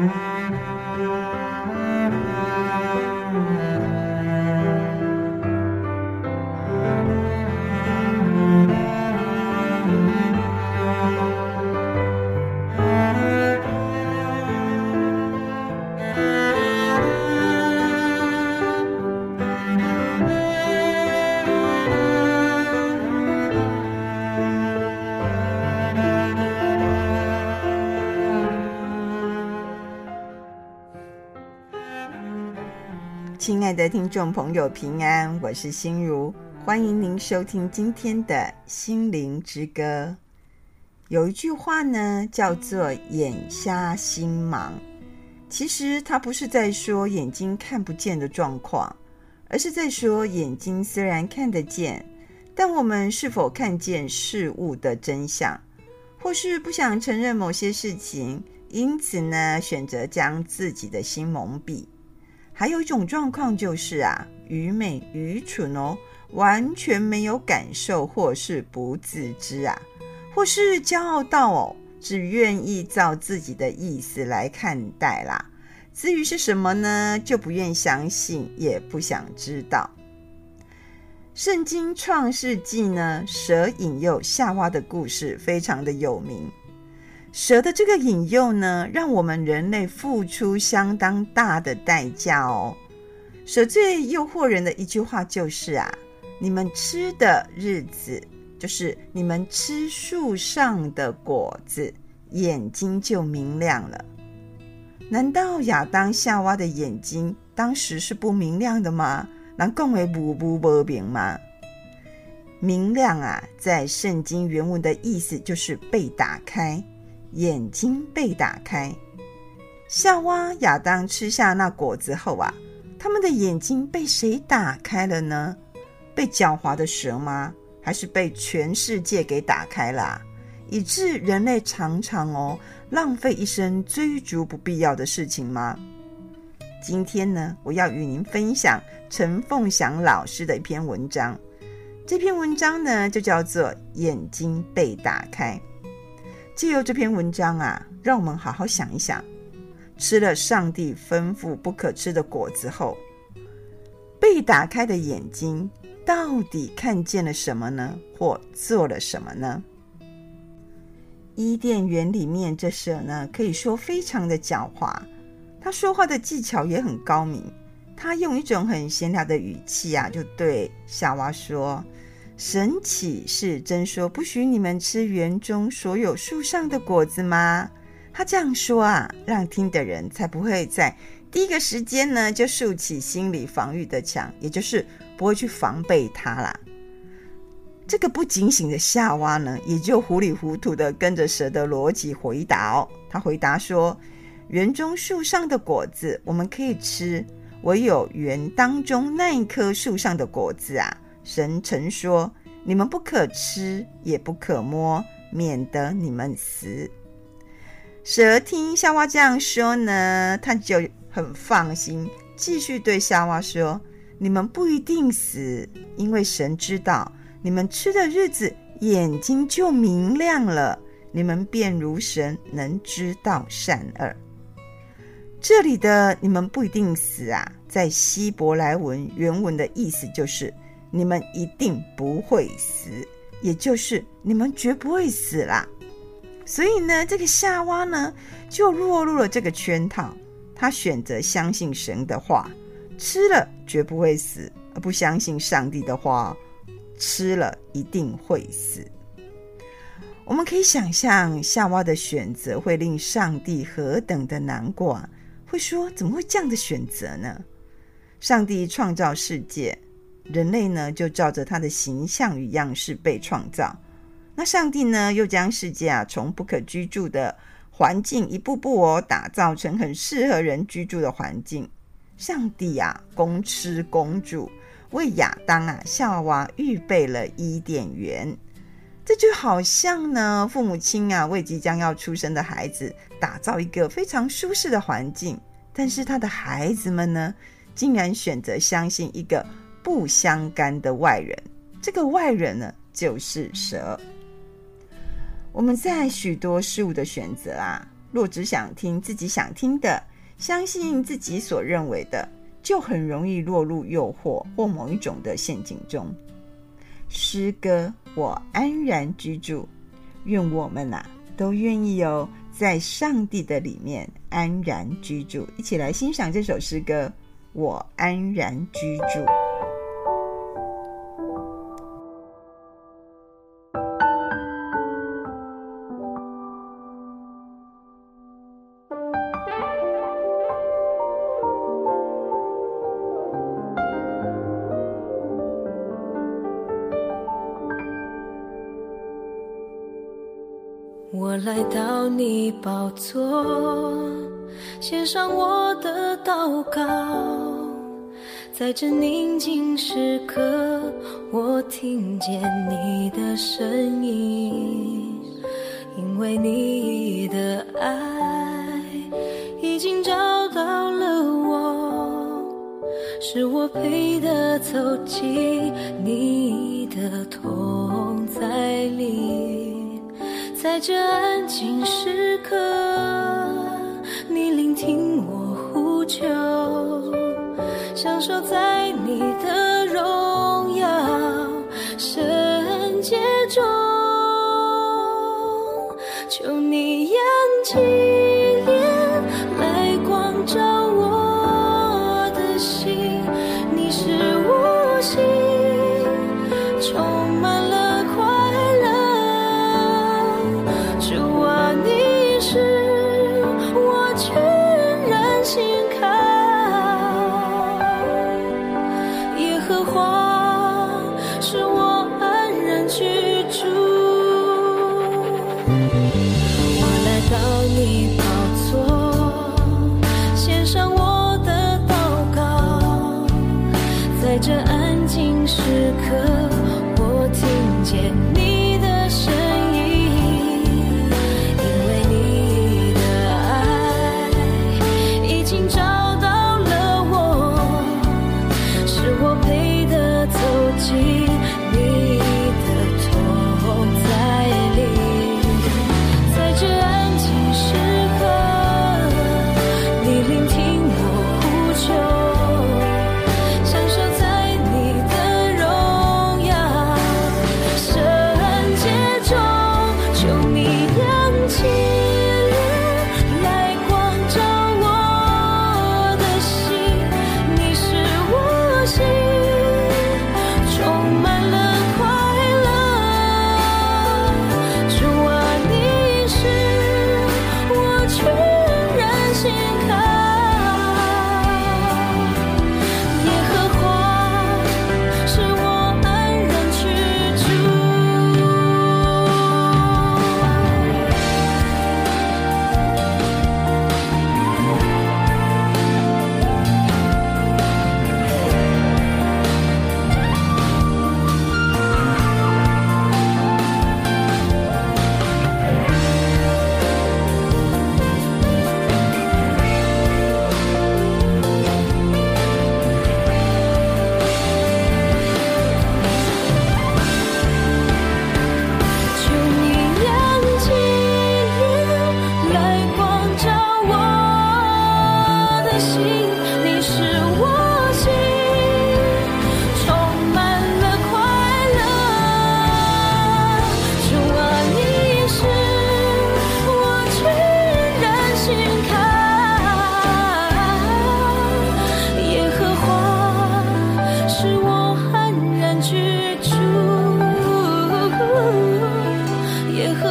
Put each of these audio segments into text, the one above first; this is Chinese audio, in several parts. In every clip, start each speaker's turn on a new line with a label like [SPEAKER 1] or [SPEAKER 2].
[SPEAKER 1] 亲爱的听众朋友，平安，我是心如，欢迎您收听今天的心灵之歌。有一句话呢，叫做“眼瞎心盲”，其实它不是在说眼睛看不见的状况，而是在说眼睛虽然看得见，但我们是否看见事物的真相，或是不想承认某些事情，因此呢，选择将自己的心蒙蔽。还有一种状况就是啊，愚昧、愚蠢哦，完全没有感受，或是不自知啊，或是骄傲到哦，只愿意照自己的意思来看待啦。至于是什么呢，就不愿相信，也不想知道。圣经创世纪呢，蛇引诱夏娃的故事非常的有名。蛇的这个引诱呢，让我们人类付出相当大的代价哦。蛇最诱惑人的一句话就是啊，你们吃的日子，就是你们吃树上的果子，眼睛就明亮了。难道亚当夏娃的眼睛当时是不明亮的吗？能更为无不不明吗？明亮啊，在圣经原文的意思就是被打开。眼睛被打开，夏娃、亚当吃下那果子后啊，他们的眼睛被谁打开了呢？被狡猾的蛇吗？还是被全世界给打开了？以致人类常常哦浪费一生追逐不必要的事情吗？今天呢，我要与您分享陈凤祥老师的一篇文章。这篇文章呢，就叫做《眼睛被打开》。借由这篇文章啊，让我们好好想一想：吃了上帝吩咐不可吃的果子后，被打开的眼睛到底看见了什么呢？或做了什么呢？伊甸园里面这蛇呢，可以说非常的狡猾，他说话的技巧也很高明。他用一种很闲聊的语气啊，就对夏娃说。神岂是真说不许你们吃园中所有树上的果子吗？他这样说啊，让听的人才不会在第一个时间呢就竖起心理防御的墙，也就是不会去防备他啦。这个不警醒的夏娃呢，也就糊里糊涂的跟着蛇的逻辑回答哦。他回答说：园中树上的果子我们可以吃，唯有园当中那一棵树上的果子啊。神曾说：“你们不可吃，也不可摸，免得你们死。”蛇听夏娃这样说呢，他就很放心，继续对夏娃说：“你们不一定死，因为神知道你们吃的日子，眼睛就明亮了，你们便如神，能知道善恶。”这里的“你们不一定死”啊，在希伯来文原文的意思就是。你们一定不会死，也就是你们绝不会死啦。所以呢，这个夏娃呢，就落入了这个圈套。他选择相信神的话，吃了绝不会死；而不相信上帝的话，吃了一定会死。我们可以想象夏娃的选择会令上帝何等的难过，会说：怎么会这样的选择呢？上帝创造世界。人类呢，就照着他的形象与样式被创造。那上帝呢，又将世界啊，从不可居住的环境一步步哦，打造成很适合人居住的环境。上帝啊，公吃公住，为亚当啊、夏娃预备了伊甸园。这就好像呢，父母亲啊，为即将要出生的孩子打造一个非常舒适的环境，但是他的孩子们呢，竟然选择相信一个。不相干的外人，这个外人呢，就是蛇。我们在许多事物的选择啊，若只想听自己想听的，相信自己所认为的，就很容易落入诱惑或某一种的陷阱中。诗歌，我安然居住，愿我们呐、啊、都愿意哦，在上帝的里面安然居住。一起来欣赏这首诗歌《我安然居住》。
[SPEAKER 2] 来到你宝座，献上我的祷告，在这宁静时刻，我听见你的声音，因为你的爱已经找到了我，是我配得走进你的同在里。在这安静时刻，你聆听我呼求，享受在你的荣耀圣洁中，求你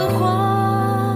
[SPEAKER 2] 话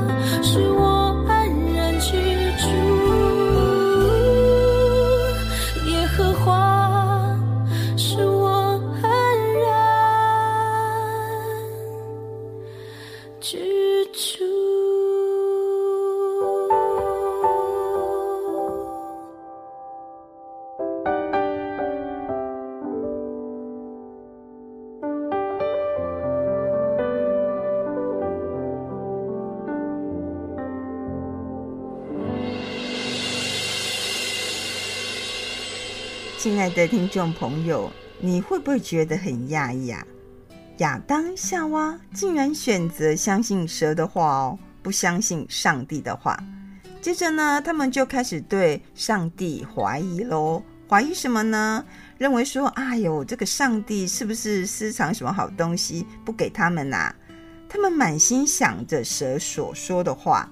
[SPEAKER 1] 亲爱的听众朋友，你会不会觉得很讶异啊？亚当夏娃竟然选择相信蛇的话哦，不相信上帝的话。接着呢，他们就开始对上帝怀疑喽。怀疑什么呢？认为说，哎呦，这个上帝是不是私藏什么好东西不给他们呐、啊？他们满心想着蛇所说的话。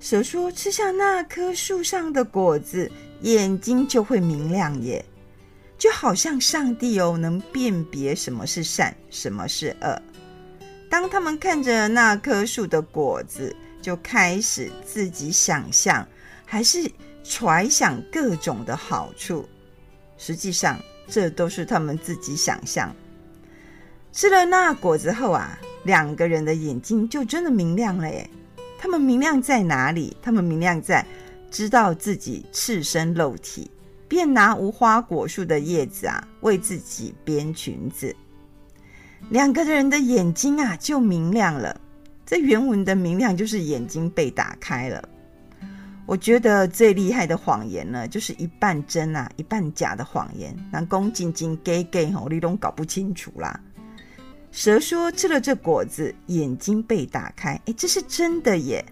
[SPEAKER 1] 蛇说：“吃下那棵树上的果子，眼睛就会明亮耶，就好像上帝哦，能辨别什么是善，什么是恶。”当他们看着那棵树的果子，就开始自己想象，还是揣想各种的好处。实际上，这都是他们自己想象。吃了那果子后啊，两个人的眼睛就真的明亮了耶。他们明亮在哪里？他们明亮在知道自己赤身露体，便拿无花果树的叶子啊，为自己编裙子。两个人的眼睛啊，就明亮了。这原文的明亮就是眼睛被打开了。我觉得最厉害的谎言呢，就是一半真啊，一半假的谎言。那恭敬敬给给吼，你都搞不清楚啦。蛇说吃了这果子，眼睛被打开，诶，这是真的耶。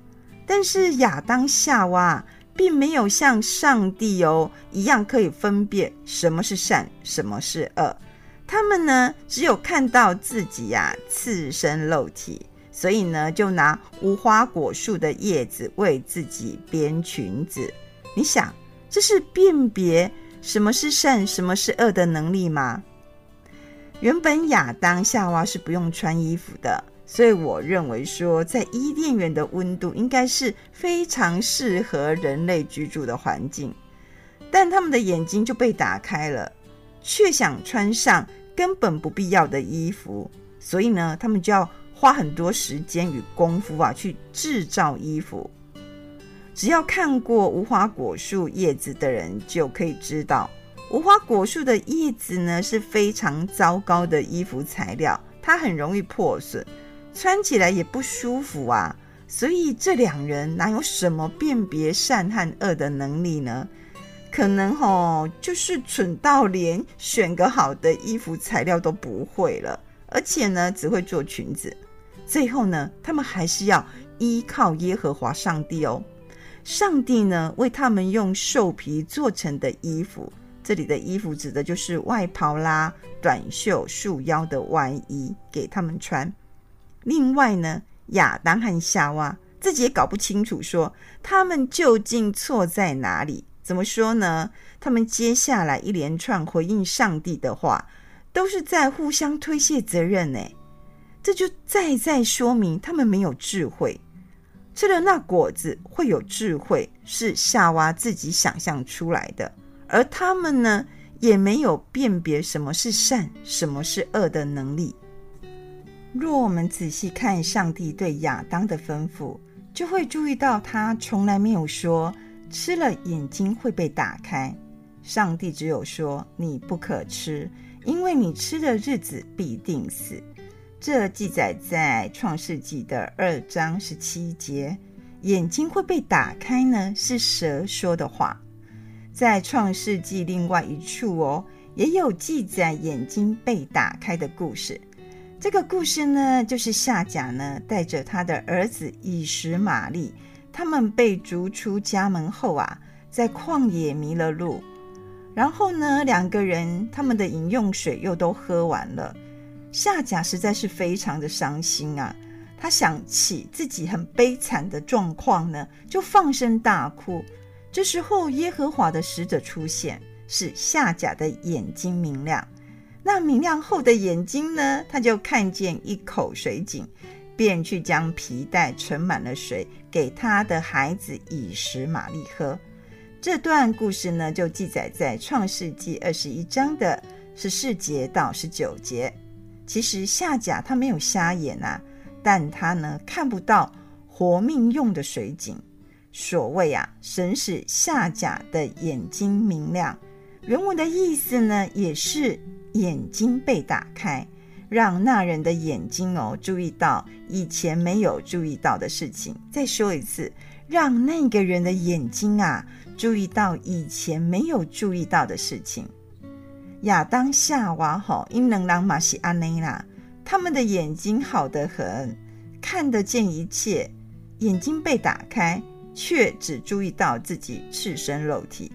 [SPEAKER 1] 但是亚当夏娃并没有像上帝哦一样可以分辨什么是善，什么是恶。他们呢，只有看到自己呀、啊、赤身露体。所以呢，就拿无花果树的叶子为自己编裙子。你想，这是辨别什么是善、什么是恶的能力吗？原本亚当夏娃是不用穿衣服的，所以我认为说，在伊甸园的温度应该是非常适合人类居住的环境。但他们的眼睛就被打开了，却想穿上根本不必要的衣服，所以呢，他们就要。花很多时间与功夫啊，去制造衣服。只要看过无花果树叶子的人，就可以知道，无花果树的叶子呢是非常糟糕的衣服材料，它很容易破损，穿起来也不舒服啊。所以这两人哪有什么辨别善和恶的能力呢？可能哦，就是蠢到连选个好的衣服材料都不会了。而且呢，只会做裙子。最后呢，他们还是要依靠耶和华上帝哦。上帝呢，为他们用兽皮做成的衣服，这里的衣服指的就是外袍啦、短袖束腰的外衣，给他们穿。另外呢，亚当和夏娃自己也搞不清楚，说他们究竟错在哪里？怎么说呢？他们接下来一连串回应上帝的话。都是在互相推卸责任呢，这就再再说明他们没有智慧。吃了那果子会有智慧，是夏娃自己想象出来的，而他们呢，也没有辨别什么是善，什么是恶的能力。若我们仔细看上帝对亚当的吩咐，就会注意到他从来没有说吃了眼睛会被打开，上帝只有说你不可吃。因为你吃的日子必定死，这记载在创世纪的二章十七节。眼睛会被打开呢，是蛇说的话。在创世纪另外一处哦，也有记载眼睛被打开的故事。这个故事呢，就是夏甲呢带着他的儿子以实玛利，他们被逐出家门后啊，在旷野迷了路。然后呢，两个人他们的饮用水又都喝完了，夏甲实在是非常的伤心啊。他想起自己很悲惨的状况呢，就放声大哭。这时候，耶和华的使者出现，使夏甲的眼睛明亮。那明亮后的眼睛呢，他就看见一口水井，便去将皮袋盛满了水，给他的孩子以实玛利喝。这段故事呢，就记载在创世纪二十一章的十四节到十九节。其实夏甲他没有瞎眼啊，但他呢看不到活命用的水井。所谓啊，神使夏甲的眼睛明亮。原文的意思呢，也是眼睛被打开，让那人的眼睛哦注意到以前没有注意到的事情。再说一次，让那个人的眼睛啊。注意到以前没有注意到的事情。亚当夏娃吼，因能让马西阿内拉，他们的眼睛好得很，看得见一切，眼睛被打开，却只注意到自己赤身肉体。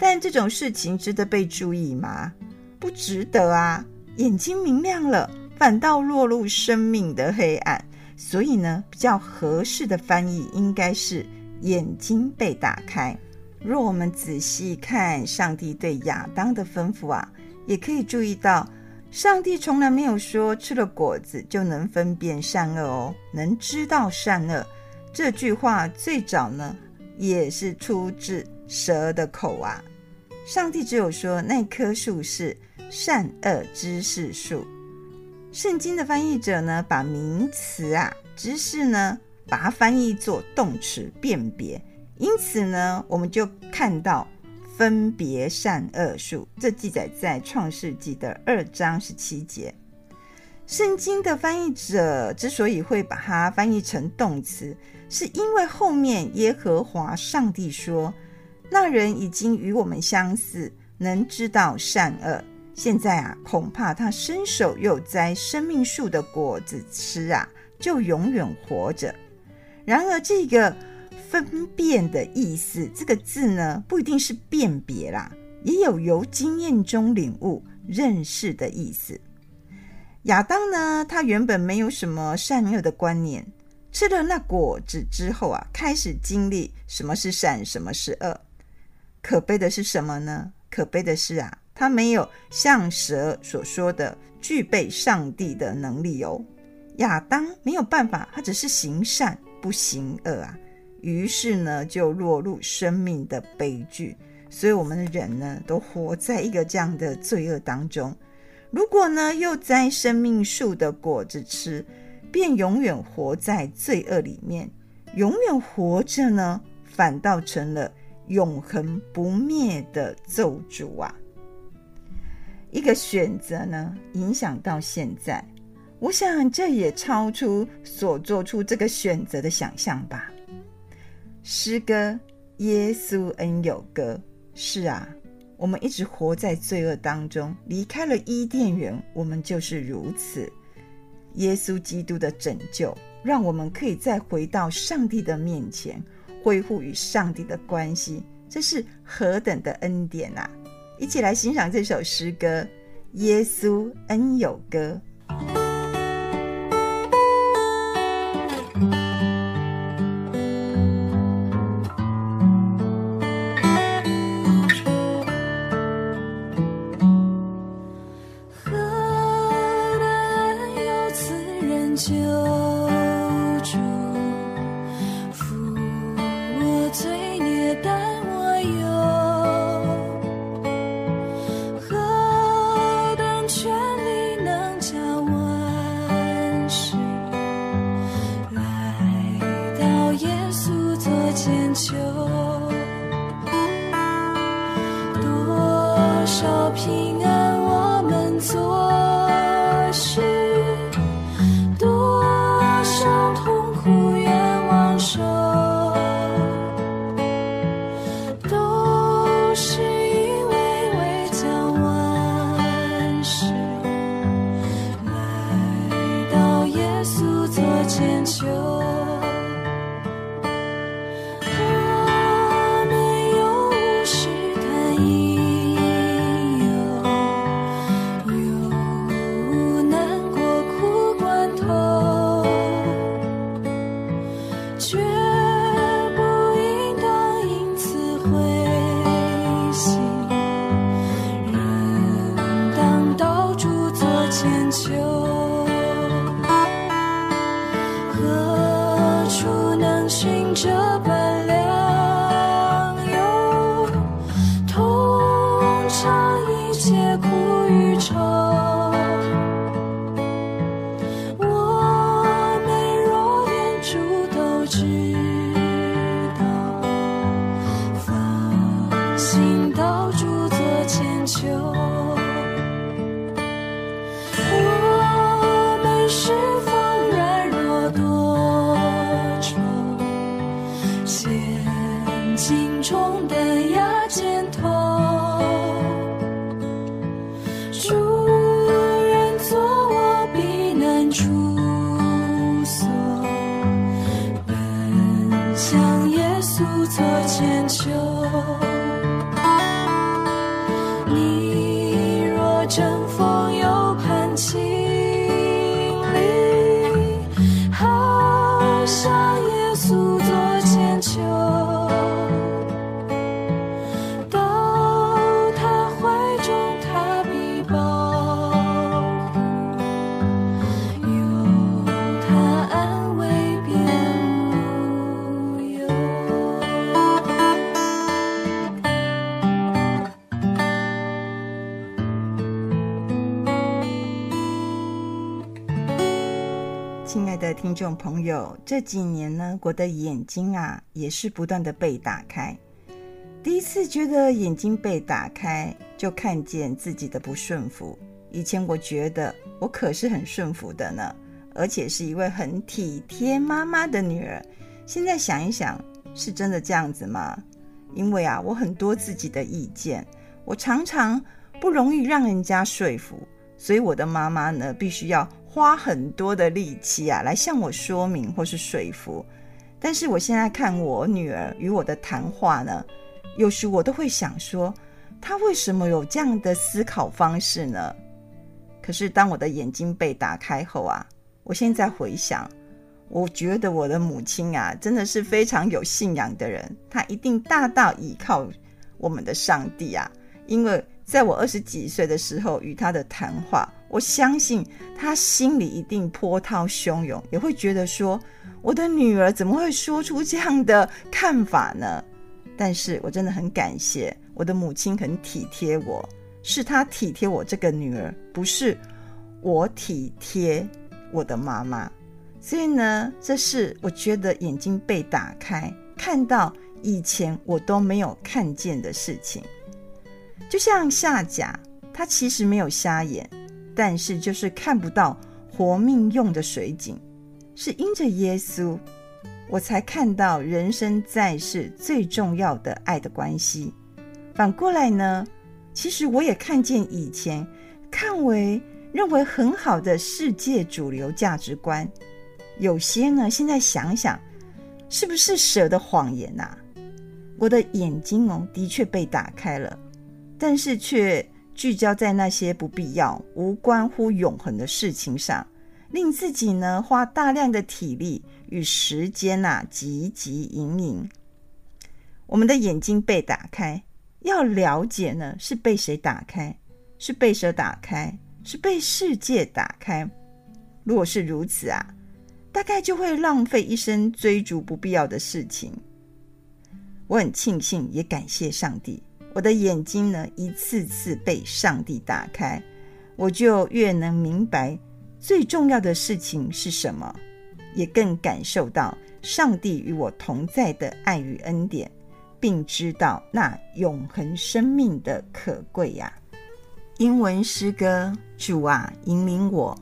[SPEAKER 1] 但这种事情值得被注意吗？不值得啊！眼睛明亮了，反倒落入生命的黑暗。所以呢，比较合适的翻译应该是“眼睛被打开”。若我们仔细看上帝对亚当的吩咐啊，也可以注意到，上帝从来没有说吃了果子就能分辨善恶哦，能知道善恶。这句话最早呢，也是出自蛇的口啊。上帝只有说那棵树是善恶知识树。圣经的翻译者呢，把名词啊知识呢，把它翻译作动词辨别。因此呢，我们就看到分别善恶树，这记载在创世纪的二章十七节。圣经的翻译者之所以会把它翻译成动词，是因为后面耶和华上帝说，那人已经与我们相似，能知道善恶。现在啊，恐怕他伸手又摘生命树的果子吃啊，就永远活着。然而这个。分辨的意思，这个字呢，不一定是辨别啦，也有由经验中领悟、认识的意思。亚当呢，他原本没有什么善恶的观念，吃了那果子之后啊，开始经历什么是善，什么是恶。可悲的是什么呢？可悲的是啊，他没有像蛇所说的具备上帝的能力哦。亚当没有办法，他只是行善不行恶啊。于是呢，就落入生命的悲剧。所以，我们的人呢，都活在一个这样的罪恶当中。如果呢，又摘生命树的果子吃，便永远活在罪恶里面，永远活着呢，反倒成了永恒不灭的咒诅啊！一个选择呢，影响到现在。我想，这也超出所做出这个选择的想象吧。诗歌，耶稣恩友歌。是啊，我们一直活在罪恶当中，离开了伊甸园，我们就是如此。耶稣基督的拯救，让我们可以再回到上帝的面前，恢复与上帝的关系，这是何等的恩典啊！一起来欣赏这首诗歌《耶稣恩友歌》。结果众朋友，这几年呢，我的眼睛啊，也是不断的被打开。第一次觉得眼睛被打开，就看见自己的不顺服。以前我觉得我可是很顺服的呢，而且是一位很体贴妈妈的女儿。现在想一想，是真的这样子吗？因为啊，我很多自己的意见，我常常不容易让人家说服，所以我的妈妈呢，必须要。花很多的力气啊，来向我说明或是说服。但是我现在看我女儿与我的谈话呢，有时我都会想说，她为什么有这样的思考方式呢？可是当我的眼睛被打开后啊，我现在回想，我觉得我的母亲啊，真的是非常有信仰的人，她一定大大依靠我们的上帝啊，因为。在我二十几岁的时候与他的谈话，我相信他心里一定波涛汹涌，也会觉得说我的女儿怎么会说出这样的看法呢？但是我真的很感谢我的母亲很体贴我，是她体贴我这个女儿，不是我体贴我的妈妈。所以呢，这是我觉得眼睛被打开，看到以前我都没有看见的事情。就像夏甲，他其实没有瞎眼，但是就是看不到活命用的水井，是因着耶稣，我才看到人生在世最重要的爱的关系。反过来呢，其实我也看见以前看为认为很好的世界主流价值观，有些呢，现在想想，是不是舍的谎言呐、啊？我的眼睛哦，的确被打开了。但是却聚焦在那些不必要、无关乎永恒的事情上，令自己呢花大量的体力与时间呐、啊，汲汲营营。我们的眼睛被打开，要了解呢是被谁打开？是被蛇打开？是被世界打开？如果是如此啊，大概就会浪费一生追逐不必要的事情。我很庆幸，也感谢上帝。我的眼睛呢，一次次被上帝打开，我就越能明白最重要的事情是什么，也更感受到上帝与我同在的爱与恩典，并知道那永恒生命的可贵呀。英文诗歌，主啊，引领我。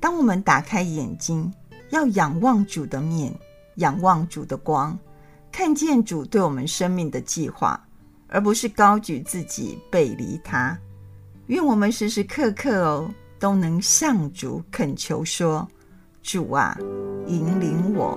[SPEAKER 1] 当我们打开眼睛，要仰望主的面，仰望主的光，看见主对我们生命的计划。而不是高举自己背离他，愿我们时时刻刻哦都能向主恳求说：“主啊，引领我。”